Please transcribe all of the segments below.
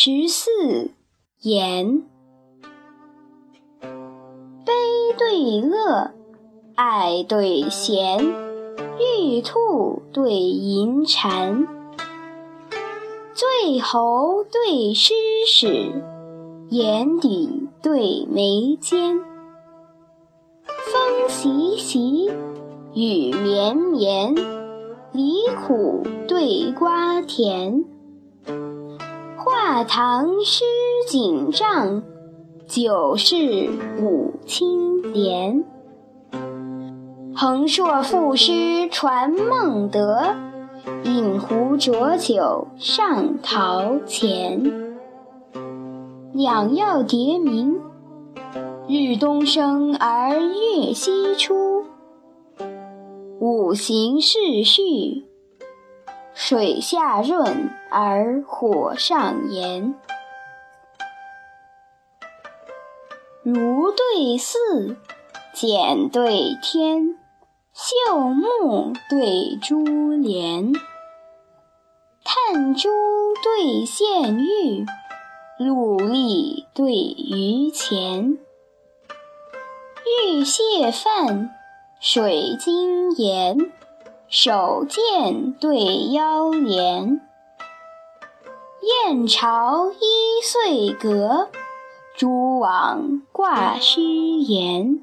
十四言，悲对乐，爱对嫌，玉兔对银蟾，醉喉对诗史，眼底对眉间。风习习，雨绵绵，梨苦对瓜甜。画堂诗锦帐，酒市舞青莲。横槊赋诗传孟德，饮壶浊酒上陶潜。两曜迭明，日东升而月西出。五行逝序。水下润而火上炎，如对似，剪对天，绣幕对珠帘，炭珠对献玉，陆粒对鱼钱，玉蟹饭，水晶盐。手剑对腰镰，燕巢一岁阁，蛛网挂虚檐。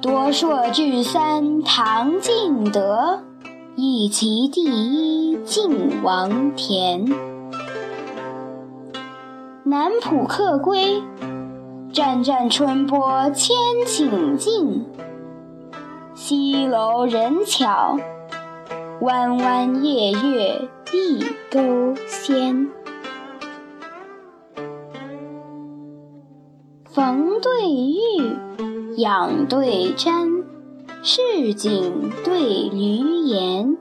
多硕聚三唐敬德，一齐第一晋王田。南浦客归，湛湛春波千顷尽。西楼人巧，弯弯夜月一钩仙。逢对玉，仰对瞻，市井对闾阎。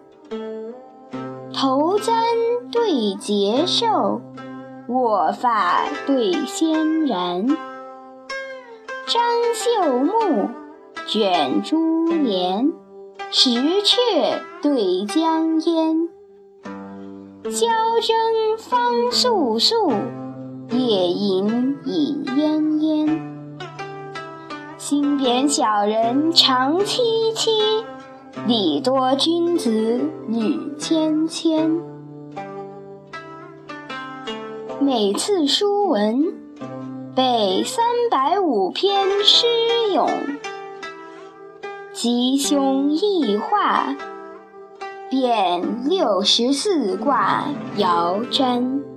头簪对结绶，卧发对仙髯。张绣幕。卷珠帘，石阙对江烟。交征方肃肃，夜吟已奄奄。心点小人长戚戚，礼多君子语谦谦。每次书文，背三百五篇诗咏。吉凶易化，变六十四卦爻占。